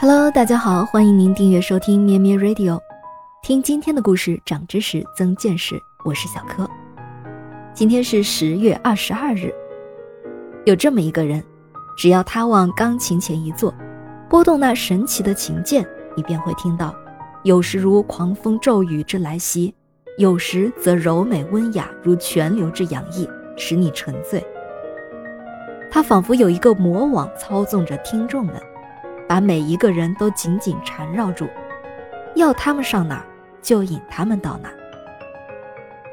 Hello，大家好，欢迎您订阅收听咩咩 Radio，听今天的故事，长知识，增见识。我是小柯。今天是十月二十二日，有这么一个人，只要他往钢琴前一坐，拨动那神奇的琴键，你便会听到，有时如狂风骤雨之来袭，有时则柔美温雅如泉流之洋溢，使你沉醉。他仿佛有一个魔网操纵着听众们。把每一个人都紧紧缠绕住，要他们上哪儿就引他们到哪儿。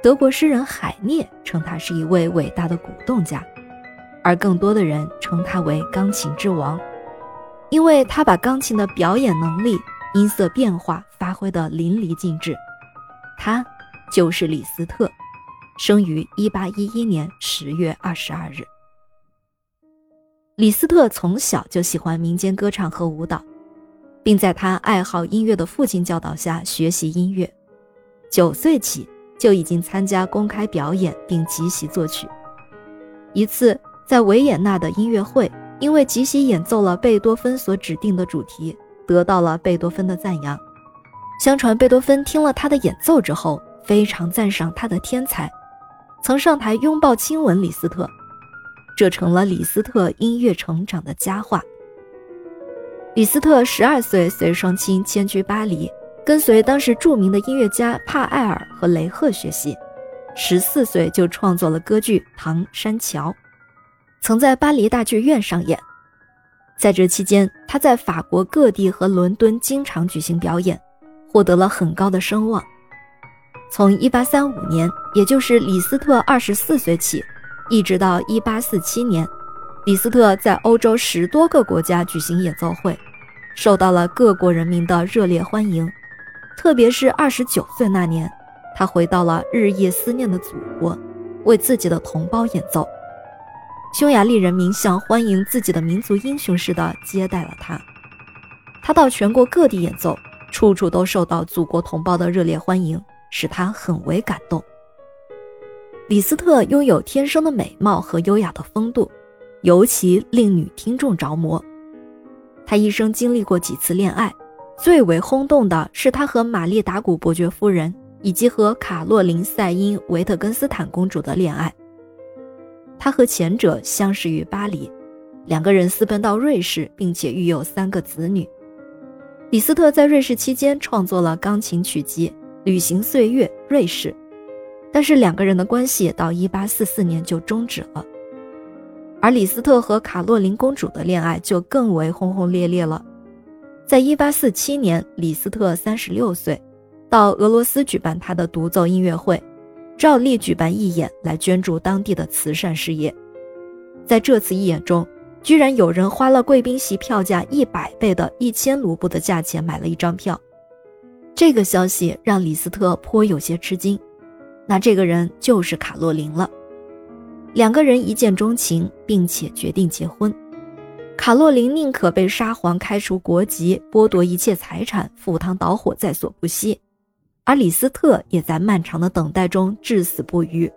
德国诗人海涅称他是一位伟大的鼓动家，而更多的人称他为钢琴之王，因为他把钢琴的表演能力、音色变化发挥得淋漓尽致。他就是李斯特，生于1811年10月22日。李斯特从小就喜欢民间歌唱和舞蹈，并在他爱好音乐的父亲教导下学习音乐。九岁起就已经参加公开表演并即席作曲。一次在维也纳的音乐会，因为即席演奏了贝多芬所指定的主题，得到了贝多芬的赞扬。相传贝多芬听了他的演奏之后，非常赞赏他的天才，曾上台拥抱亲吻李斯特。这成了李斯特音乐成长的佳话。李斯特十二岁随双亲迁居巴黎，跟随当时著名的音乐家帕埃尔和雷赫学习。十四岁就创作了歌剧《唐山桥》，曾在巴黎大剧院上演。在这期间，他在法国各地和伦敦经常举行表演，获得了很高的声望。从一八三五年，也就是李斯特二十四岁起。一直到一八四七年，李斯特在欧洲十多个国家举行演奏会，受到了各国人民的热烈欢迎。特别是二十九岁那年，他回到了日夜思念的祖国，为自己的同胞演奏。匈牙利人民像欢迎自己的民族英雄似的接待了他。他到全国各地演奏，处处都受到祖国同胞的热烈欢迎，使他很为感动。李斯特拥有天生的美貌和优雅的风度，尤其令女听众着魔。他一生经历过几次恋爱，最为轰动的是他和玛丽达古伯爵夫人以及和卡洛琳塞因维特根斯坦公主的恋爱。他和前者相识于巴黎，两个人私奔到瑞士，并且育有三个子女。李斯特在瑞士期间创作了钢琴曲集《旅行岁月：瑞士》。但是两个人的关系到一八四四年就终止了，而李斯特和卡洛琳公主的恋爱就更为轰轰烈烈了。在一八四七年，李斯特三十六岁，到俄罗斯举办他的独奏音乐会，照例举办义演来捐助当地的慈善事业。在这次义演中，居然有人花了贵宾席票价一百倍的一千卢布的价钱买了一张票。这个消息让李斯特颇有些吃惊。那这个人就是卡洛琳了，两个人一见钟情，并且决定结婚。卡洛琳宁可被沙皇开除国籍、剥夺一切财产、赴汤蹈火在所不惜，而李斯特也在漫长的等待中至死不渝。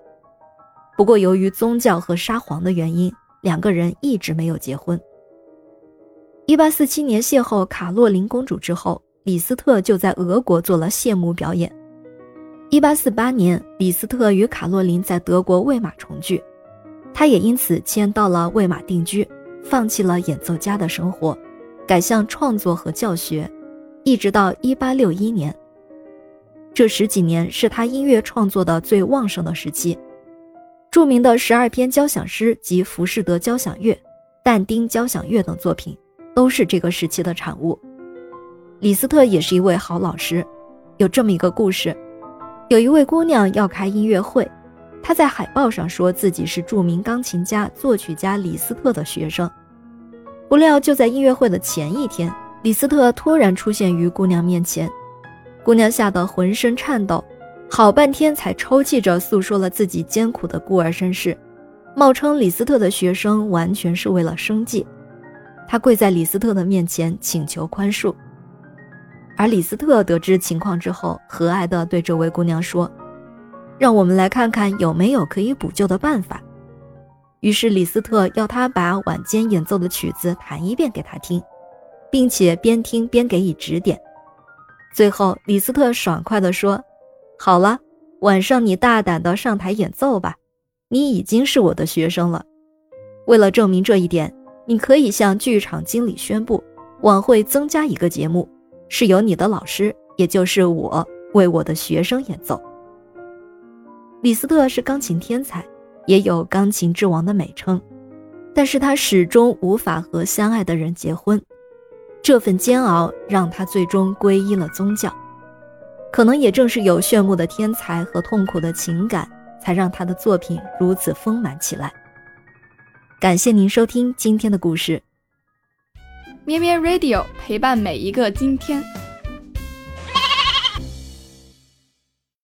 不过，由于宗教和沙皇的原因，两个人一直没有结婚。一八四七年邂逅卡洛琳公主之后，李斯特就在俄国做了谢幕表演。一八四八年，李斯特与卡洛琳在德国魏玛重聚，他也因此迁到了魏玛定居，放弃了演奏家的生活，改向创作和教学，一直到一八六一年。这十几年是他音乐创作的最旺盛的时期，著名的十二篇交响诗及浮士德交响乐、但丁交响乐等作品，都是这个时期的产物。李斯特也是一位好老师，有这么一个故事。有一位姑娘要开音乐会，她在海报上说自己是著名钢琴家、作曲家李斯特的学生。不料就在音乐会的前一天，李斯特突然出现于姑娘面前，姑娘吓得浑身颤抖，好半天才抽泣着诉说了自己艰苦的孤儿身世，冒称李斯特的学生完全是为了生计。她跪在李斯特的面前请求宽恕。而李斯特得知情况之后，和蔼地对这位姑娘说：“让我们来看看有没有可以补救的办法。”于是李斯特要她把晚间演奏的曲子弹一遍给他听。并且边听边给予指点。最后，李斯特爽快地说：“好了，晚上你大胆地上台演奏吧，你已经是我的学生了。为了证明这一点，你可以向剧场经理宣布，晚会增加一个节目，是由你的老师，也就是我，为我的学生演奏。”李斯特是钢琴天才，也有“钢琴之王”的美称，但是他始终无法和相爱的人结婚。这份煎熬让他最终皈依了宗教，可能也正是有炫目的天才和痛苦的情感，才让他的作品如此丰满起来。感谢您收听今天的故事，咩咩 Radio 陪伴每一个今天。